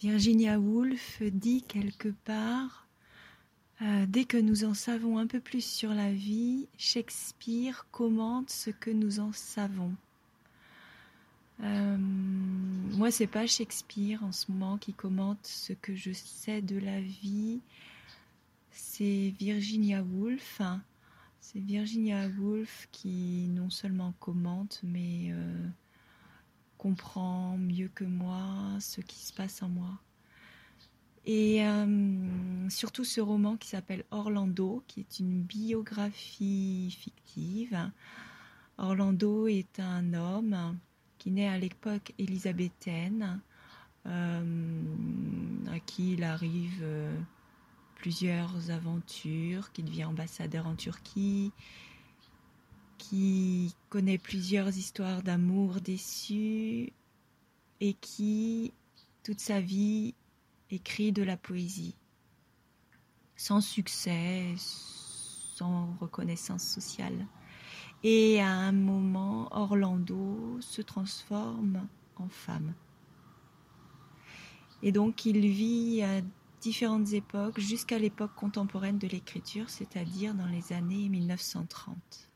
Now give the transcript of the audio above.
Virginia Woolf dit quelque part, euh, dès que nous en savons un peu plus sur la vie, Shakespeare commente ce que nous en savons. Euh, moi, c'est pas Shakespeare en ce moment qui commente ce que je sais de la vie, c'est Virginia Woolf. C'est Virginia Woolf qui non seulement commente, mais euh, comprend mieux que moi ce qui se passe en moi. Et euh, surtout ce roman qui s'appelle Orlando, qui est une biographie fictive. Orlando est un homme qui naît à l'époque élisabéthaine, euh, à qui il arrive euh, plusieurs aventures, qui devient ambassadeur en Turquie, qui connaît plusieurs histoires d'amour déçues et qui, toute sa vie, écrit de la poésie, sans succès, sans reconnaissance sociale. Et à un moment, Orlando se transforme en femme. Et donc il vit à différentes époques jusqu'à l'époque contemporaine de l'écriture, c'est-à-dire dans les années 1930.